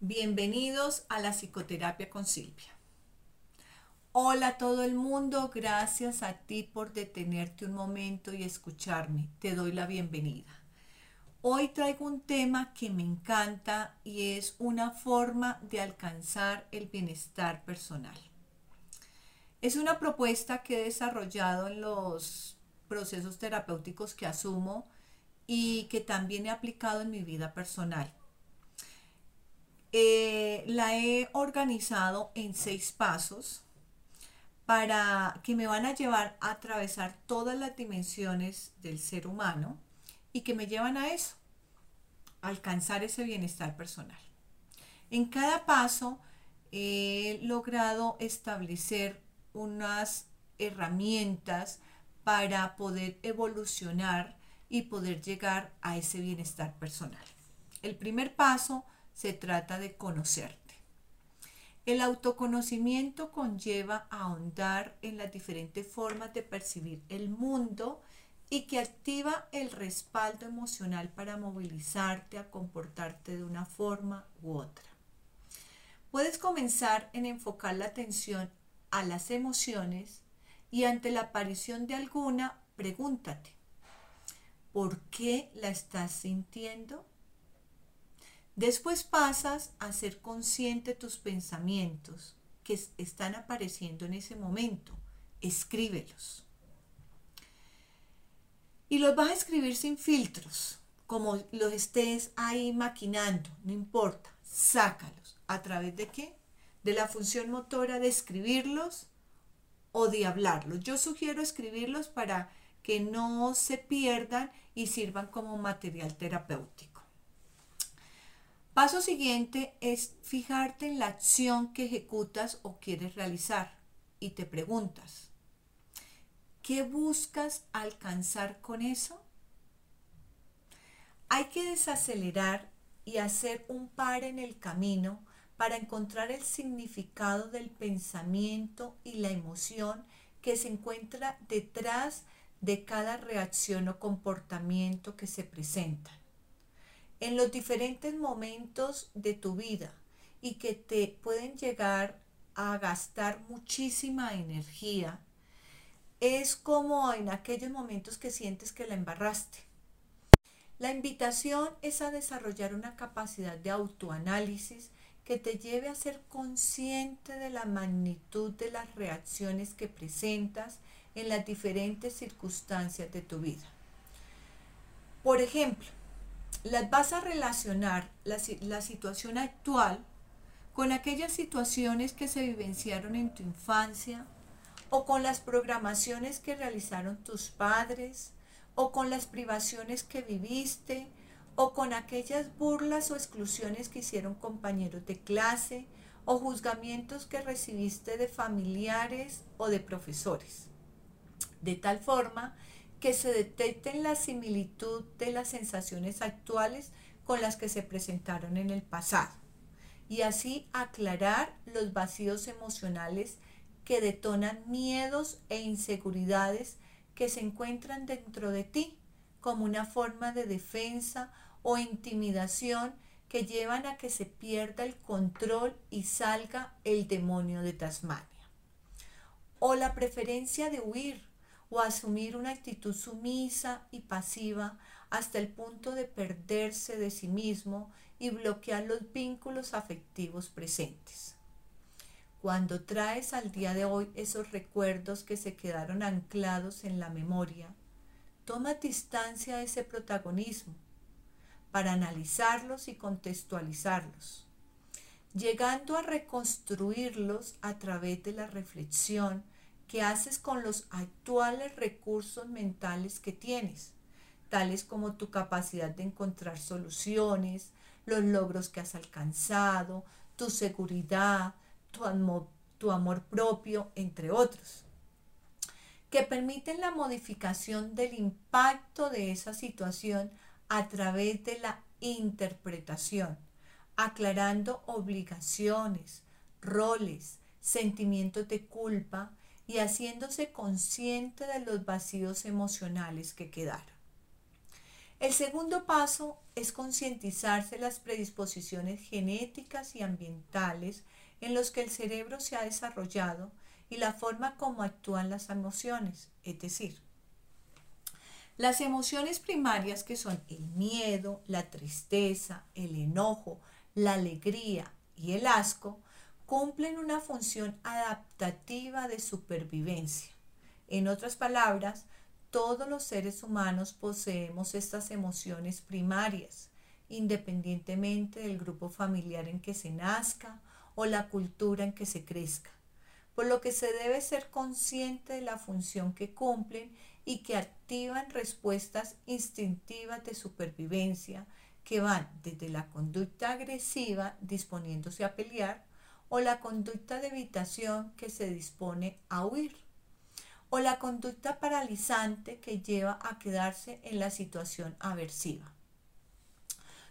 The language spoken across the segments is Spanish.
Bienvenidos a la psicoterapia con Silvia. Hola a todo el mundo, gracias a ti por detenerte un momento y escucharme. Te doy la bienvenida. Hoy traigo un tema que me encanta y es una forma de alcanzar el bienestar personal. Es una propuesta que he desarrollado en los procesos terapéuticos que asumo y que también he aplicado en mi vida personal. Eh, la he organizado en seis pasos para que me van a llevar a atravesar todas las dimensiones del ser humano y que me llevan a eso, a alcanzar ese bienestar personal. En cada paso he logrado establecer unas herramientas para poder evolucionar y poder llegar a ese bienestar personal. El primer paso se trata de conocerte. El autoconocimiento conlleva ahondar en las diferentes formas de percibir el mundo y que activa el respaldo emocional para movilizarte a comportarte de una forma u otra. Puedes comenzar en enfocar la atención a las emociones y ante la aparición de alguna, pregúntate, ¿por qué la estás sintiendo? Después pasas a ser consciente de tus pensamientos que están apareciendo en ese momento. Escríbelos. Y los vas a escribir sin filtros, como los estés ahí maquinando, no importa, sácalos. ¿A través de qué? De la función motora de escribirlos o de hablarlos. Yo sugiero escribirlos para que no se pierdan y sirvan como material terapéutico. Paso siguiente es fijarte en la acción que ejecutas o quieres realizar y te preguntas, ¿qué buscas alcanzar con eso? Hay que desacelerar y hacer un par en el camino para encontrar el significado del pensamiento y la emoción que se encuentra detrás de cada reacción o comportamiento que se presenta en los diferentes momentos de tu vida y que te pueden llegar a gastar muchísima energía, es como en aquellos momentos que sientes que la embarraste. La invitación es a desarrollar una capacidad de autoanálisis que te lleve a ser consciente de la magnitud de las reacciones que presentas en las diferentes circunstancias de tu vida. Por ejemplo, las vas a relacionar la, la situación actual con aquellas situaciones que se vivenciaron en tu infancia o con las programaciones que realizaron tus padres o con las privaciones que viviste o con aquellas burlas o exclusiones que hicieron compañeros de clase o juzgamientos que recibiste de familiares o de profesores. De tal forma que se detecten la similitud de las sensaciones actuales con las que se presentaron en el pasado y así aclarar los vacíos emocionales que detonan miedos e inseguridades que se encuentran dentro de ti como una forma de defensa o intimidación que llevan a que se pierda el control y salga el demonio de Tasmania. O la preferencia de huir o asumir una actitud sumisa y pasiva hasta el punto de perderse de sí mismo y bloquear los vínculos afectivos presentes. Cuando traes al día de hoy esos recuerdos que se quedaron anclados en la memoria, toma distancia de ese protagonismo para analizarlos y contextualizarlos, llegando a reconstruirlos a través de la reflexión ¿Qué haces con los actuales recursos mentales que tienes, tales como tu capacidad de encontrar soluciones, los logros que has alcanzado, tu seguridad, tu amor, tu amor propio, entre otros, que permiten la modificación del impacto de esa situación a través de la interpretación, aclarando obligaciones, roles, sentimientos de culpa, y haciéndose consciente de los vacíos emocionales que quedaron. El segundo paso es concientizarse las predisposiciones genéticas y ambientales en los que el cerebro se ha desarrollado y la forma como actúan las emociones, es decir, las emociones primarias que son el miedo, la tristeza, el enojo, la alegría y el asco cumplen una función adaptativa de supervivencia. En otras palabras, todos los seres humanos poseemos estas emociones primarias, independientemente del grupo familiar en que se nazca o la cultura en que se crezca, por lo que se debe ser consciente de la función que cumplen y que activan respuestas instintivas de supervivencia que van desde la conducta agresiva disponiéndose a pelear o la conducta de evitación que se dispone a huir o la conducta paralizante que lleva a quedarse en la situación aversiva.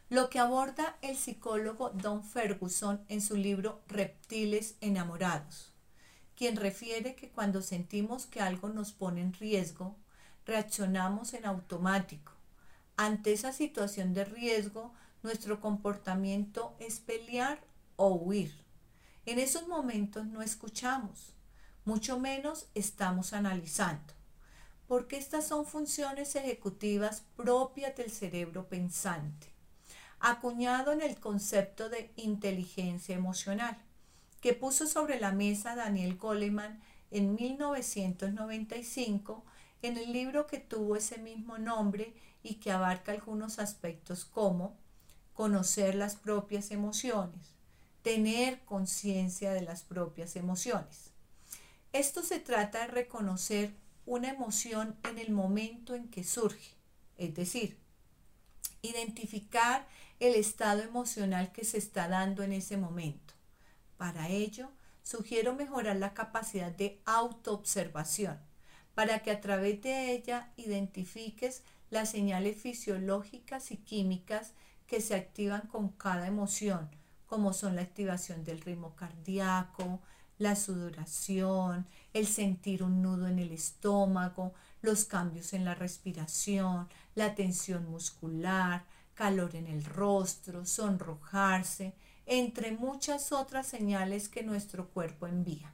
Lo que aborda el psicólogo Don Ferguson en su libro Reptiles enamorados, quien refiere que cuando sentimos que algo nos pone en riesgo, reaccionamos en automático. Ante esa situación de riesgo, nuestro comportamiento es pelear o huir. En esos momentos no escuchamos, mucho menos estamos analizando, porque estas son funciones ejecutivas propias del cerebro pensante, acuñado en el concepto de inteligencia emocional, que puso sobre la mesa Daniel Goleman en 1995 en el libro que tuvo ese mismo nombre y que abarca algunos aspectos como conocer las propias emociones, tener conciencia de las propias emociones. Esto se trata de reconocer una emoción en el momento en que surge, es decir, identificar el estado emocional que se está dando en ese momento. Para ello, sugiero mejorar la capacidad de autoobservación para que a través de ella identifiques las señales fisiológicas y químicas que se activan con cada emoción, como son la activación del ritmo cardíaco, la sudoración, el sentir un nudo en el estómago, los cambios en la respiración, la tensión muscular, calor en el rostro, sonrojarse, entre muchas otras señales que nuestro cuerpo envía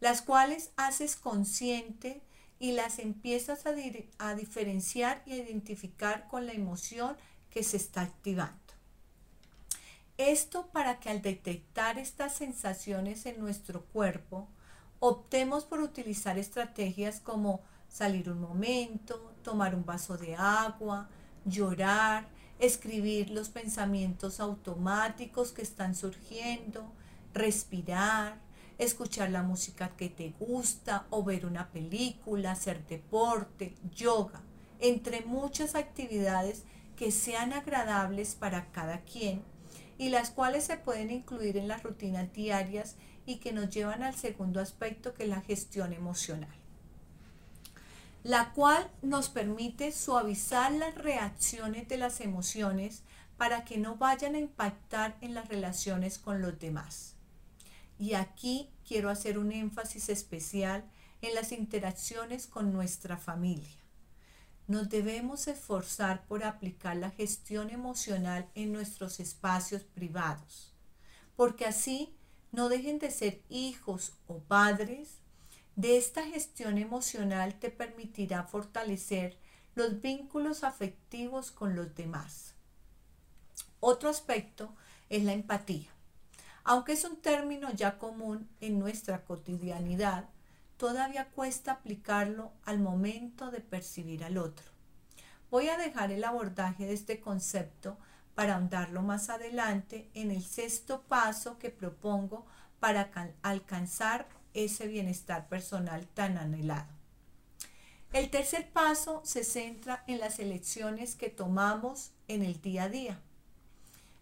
las cuales haces consciente y las empiezas a, diferenciar y a identificar con la emoción que se está activando. Esto para que al detectar estas sensaciones en nuestro cuerpo, optemos por utilizar estrategias como salir un momento, tomar un vaso de agua, llorar, escribir los pensamientos automáticos que están surgiendo, respirar, escuchar la música que te gusta o ver una película, hacer deporte, yoga, entre muchas actividades que sean agradables para cada quien y las cuales se pueden incluir en las rutinas diarias y que nos llevan al segundo aspecto que es la gestión emocional, la cual nos permite suavizar las reacciones de las emociones para que no vayan a impactar en las relaciones con los demás. Y aquí quiero hacer un énfasis especial en las interacciones con nuestra familia. Nos debemos esforzar por aplicar la gestión emocional en nuestros espacios privados, porque así no dejen de ser hijos o padres. De esta gestión emocional te permitirá fortalecer los vínculos afectivos con los demás. Otro aspecto es la empatía. Aunque es un término ya común en nuestra cotidianidad, todavía cuesta aplicarlo al momento de percibir al otro. Voy a dejar el abordaje de este concepto para ahondarlo más adelante en el sexto paso que propongo para alcanzar ese bienestar personal tan anhelado. El tercer paso se centra en las elecciones que tomamos en el día a día.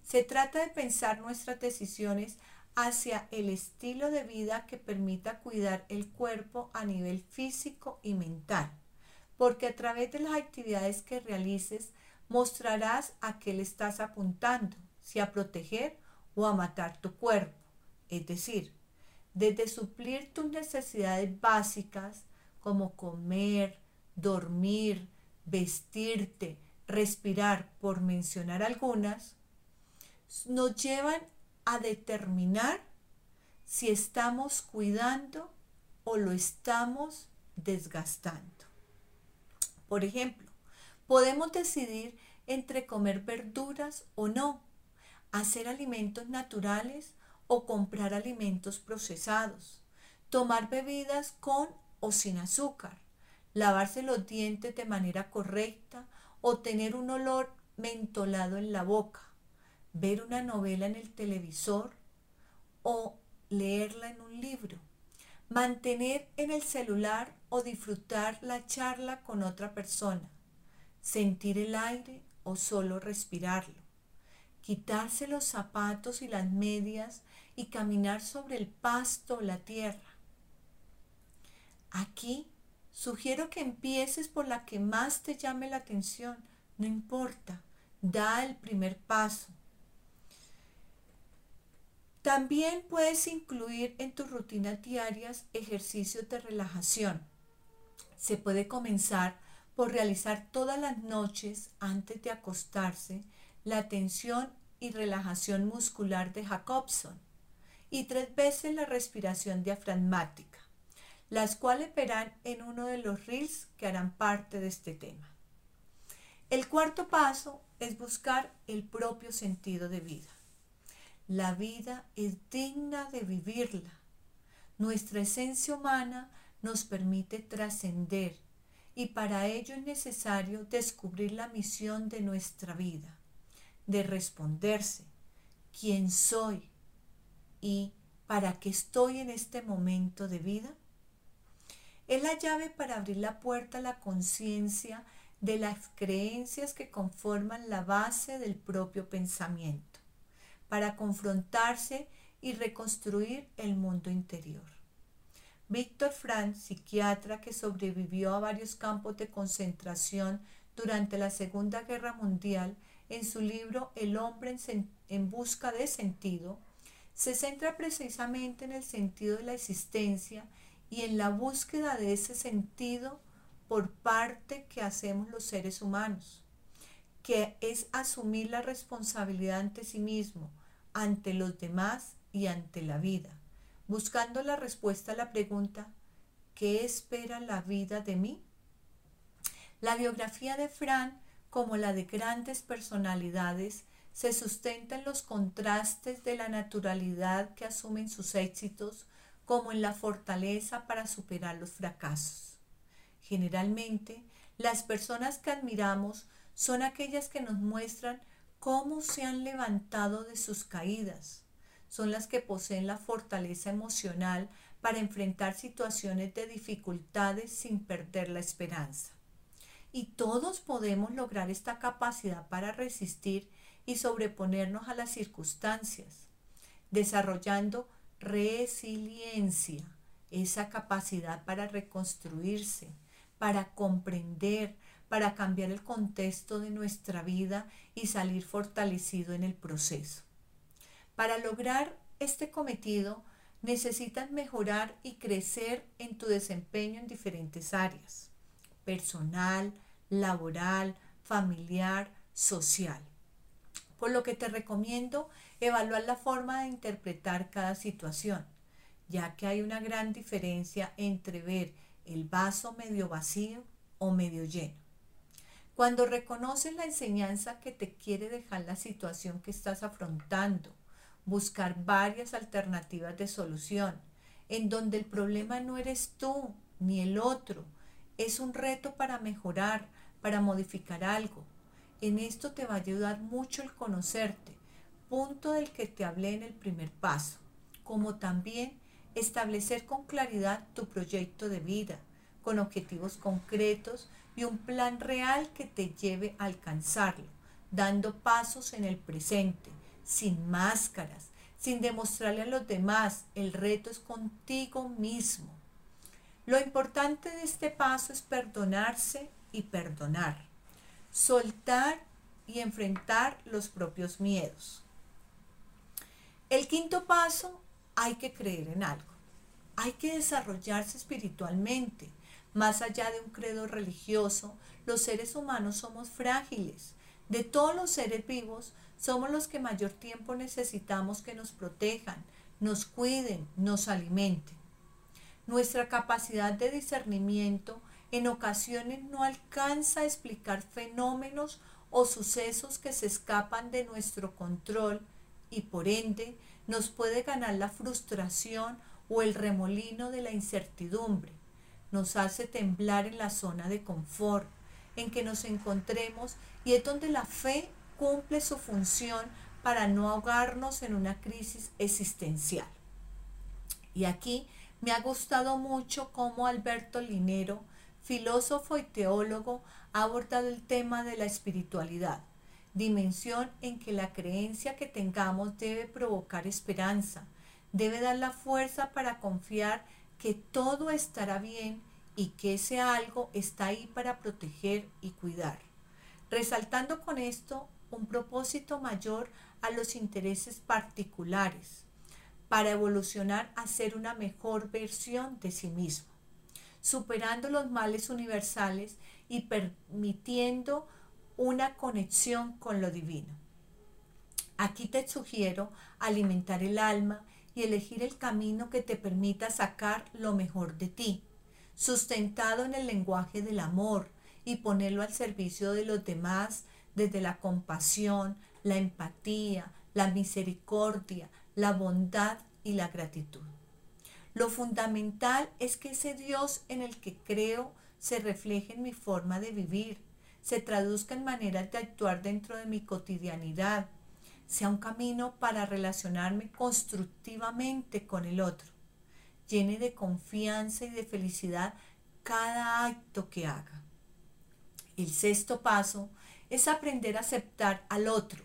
Se trata de pensar nuestras decisiones hacia el estilo de vida que permita cuidar el cuerpo a nivel físico y mental, porque a través de las actividades que realices mostrarás a qué le estás apuntando, si a proteger o a matar tu cuerpo. Es decir, desde suplir tus necesidades básicas como comer, dormir, vestirte, respirar, por mencionar algunas, nos llevan a determinar si estamos cuidando o lo estamos desgastando. Por ejemplo, podemos decidir entre comer verduras o no, hacer alimentos naturales o comprar alimentos procesados, tomar bebidas con o sin azúcar, lavarse los dientes de manera correcta o tener un olor mentolado en la boca, ver una novela en el televisor o leerla en un libro, mantener en el celular o disfrutar la charla con otra persona, sentir el aire o solo respirarlo, quitarse los zapatos y las medias y caminar sobre el pasto o la tierra. Aquí Sugiero que empieces por la que más te llame la atención. No importa, da el primer paso. También puedes incluir en tus rutinas diarias ejercicios de relajación. Se puede comenzar por realizar todas las noches antes de acostarse la tensión y relajación muscular de Jacobson y tres veces la respiración diafragmática las cuales verán en uno de los reels que harán parte de este tema. El cuarto paso es buscar el propio sentido de vida. La vida es digna de vivirla. Nuestra esencia humana nos permite trascender y para ello es necesario descubrir la misión de nuestra vida, de responderse quién soy y para qué estoy en este momento de vida. Es la llave para abrir la puerta a la conciencia de las creencias que conforman la base del propio pensamiento, para confrontarse y reconstruir el mundo interior. Víctor Frank, psiquiatra que sobrevivió a varios campos de concentración durante la Segunda Guerra Mundial, en su libro El hombre en, busca de sentido, se centra precisamente en el sentido de la existencia y en la búsqueda de ese sentido por parte que hacemos los seres humanos, que es asumir la responsabilidad ante sí mismo, ante los demás y ante la vida, buscando la respuesta a la pregunta, ¿qué espera la vida de mí? La biografía de Fran, como la de grandes personalidades, se sustenta en los contrastes de la naturalidad que asumen sus éxitos como en la fortaleza para superar los fracasos. Generalmente, las personas que admiramos son aquellas que nos muestran cómo se han levantado de sus caídas. Son las que poseen la fortaleza emocional para enfrentar situaciones de dificultades sin perder la esperanza. Y todos podemos lograr esta capacidad para resistir y sobreponernos a las circunstancias, desarrollando resiliencia, esa capacidad para reconstruirse, para comprender, para cambiar el contexto de nuestra vida y salir fortalecido en el proceso. Para lograr este cometido, necesitas mejorar y crecer en tu desempeño en diferentes áreas, personal, laboral, familiar, social. Por lo que te recomiendo evaluar la forma de interpretar cada situación, ya que hay una gran diferencia entre ver el vaso medio vacío o medio lleno. Cuando reconoces la enseñanza que te quiere dejar la situación que estás afrontando, buscar varias alternativas de solución, en donde el problema no eres tú ni el otro, es un reto para mejorar, para modificar algo. En esto te va a ayudar mucho el conocerte, punto del que te hablé en el primer paso, como también establecer con claridad tu proyecto de vida, con objetivos concretos y un plan real que te lleve a alcanzarlo, dando pasos en el presente, sin máscaras, sin demostrarle a los demás, el reto es contigo mismo. Lo importante de este paso es perdonarse y perdonar, soltar y enfrentar los propios miedos. El quinto paso, hay que creer en algo. Hay que desarrollarse espiritualmente Más allá de un credo religioso, los seres humanos somos frágiles. De todos los seres vivos, somos los que mayor tiempo necesitamos que nos protejan, nos cuiden, nos alimenten. Nuestra capacidad de discernimiento en ocasiones no alcanza a explicar fenómenos o sucesos que se escapan de nuestro control y por ende nos puede ganar la frustración o el remolino de la incertidumbre. Nos hace temblar en la zona de confort en que nos encontremos y es donde la fe cumple su función para no ahogarnos en una crisis existencial. Y aquí me ha gustado mucho cómo Alberto Linero, filósofo y teólogo, ha abordado el tema de la espiritualidad, dimensión en que la creencia que tengamos debe provocar esperanza, debe dar la fuerza para confiar que todo estará bien y que ese algo está ahí para proteger y cuidar. Resaltando con esto un propósito mayor a los intereses particulares, para evolucionar a ser una mejor versión de sí mismo, superando los males universales y permitiendo una conexión con lo divino. Aquí te sugiero alimentar el alma y elegir el camino que te permita sacar lo mejor de ti, sustentado en el lenguaje del amor y ponerlo al servicio de los demás desde la compasión, la empatía, la misericordia, la bondad y la gratitud. Lo fundamental es que ese Dios en el que creo se refleje en mi forma de vivir, se traduzca en maneras de actuar dentro de mi cotidianidad, sea un camino para relacionarme constructivamente con el otro, llene de confianza y de felicidad cada acto que haga. El sexto paso es aprender a aceptar al otro,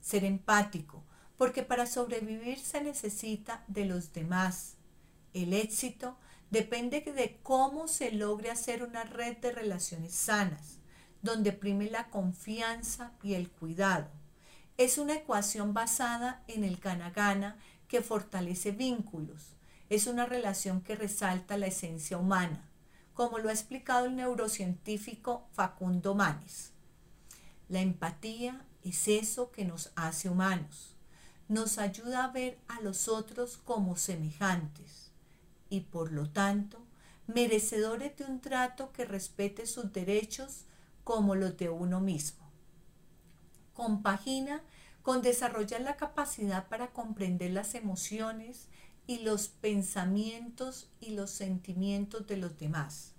ser empático, porque para sobrevivir se necesita de los demás. El éxito depende de cómo se logre hacer una red de relaciones sanas, donde prime la confianza y el cuidado. Es una ecuación basada en el gana-gana que fortalece vínculos. Es una relación que resalta la esencia humana, como lo ha explicado el neurocientífico Facundo Manes. La empatía es eso que nos hace humanos. Nos ayuda a ver a los otros como semejantes y por lo tanto merecedores de un trato que respete sus derechos como los de uno mismo. Compagina con desarrollar la capacidad para comprender las emociones y los pensamientos y los sentimientos de los demás.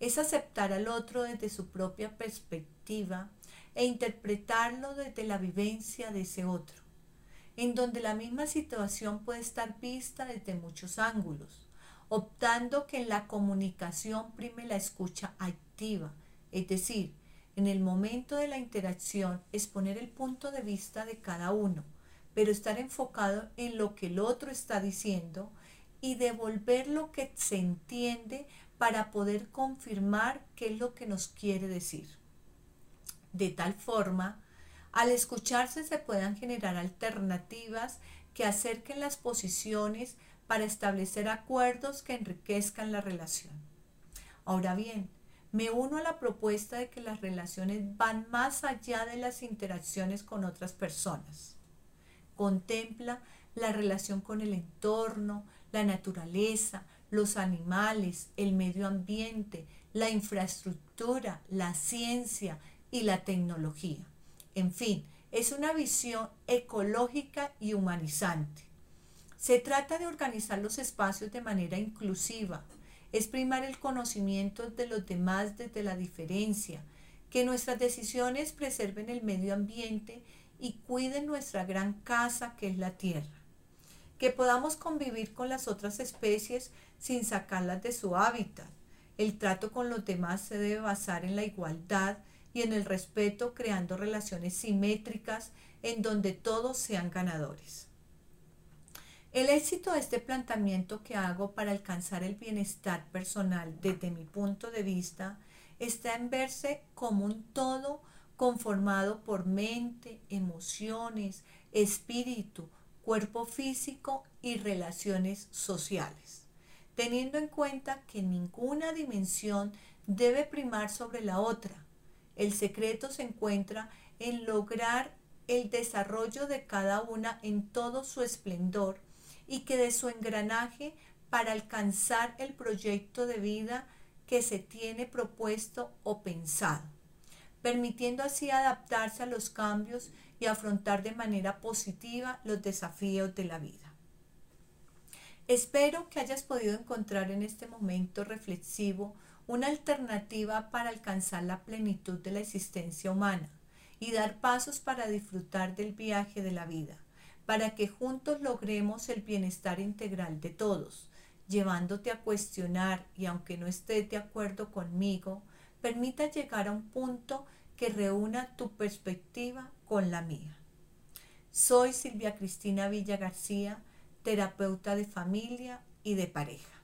Es aceptar al otro desde su propia perspectiva e interpretarlo desde la vivencia de ese otro, en donde la misma situación puede estar vista desde muchos ángulos, optando que en la comunicación prime la escucha activa, es decir, en el momento de la interacción exponer el punto de vista de cada uno, pero estar enfocado en lo que el otro está diciendo y devolver lo que se entiende para poder confirmar qué es lo que nos quiere decir de tal forma, al escucharse se puedan generar alternativas que acerquen las posiciones para establecer acuerdos que enriquezcan la relación. Ahora bien, me uno a la propuesta de que las relaciones van más allá de las interacciones con otras personas. Contempla la relación con el entorno, la naturaleza, los animales, el medio ambiente, la infraestructura, la ciencia, y la tecnología. En fin, es una visión ecológica y humanizante. Se trata de organizar los espacios de manera inclusiva, es primar el conocimiento de los demás desde la diferencia, que nuestras decisiones preserven el medio ambiente y cuiden nuestra gran casa que es la tierra, que podamos convivir con las otras especies sin sacarlas de su hábitat. El trato con los demás se debe basar en la igualdad y en el respeto creando relaciones simétricas en donde todos sean ganadores. El éxito de este planteamiento que hago para alcanzar el bienestar personal desde mi punto de vista está en verse como un todo conformado por mente, emociones, espíritu, cuerpo físico y relaciones sociales. teniendo en cuenta que ninguna dimensión debe primar sobre la otra. El secreto se encuentra en lograr el desarrollo de cada una en todo su esplendor y que de su engranaje para alcanzar el proyecto de vida que se tiene propuesto o pensado, permitiendo así adaptarse a los cambios y afrontar de manera positiva los desafíos de la vida. Espero que hayas podido encontrar en este momento reflexivo una alternativa para alcanzar la plenitud de la existencia humana y dar pasos para disfrutar del viaje de la vida, para que juntos logremos el bienestar integral de todos, llevándote a cuestionar y aunque no estés de acuerdo conmigo, permita llegar a un punto que reúna tu perspectiva con la mía. Soy Silvia Cristina Villa García, terapeuta de familia y de pareja.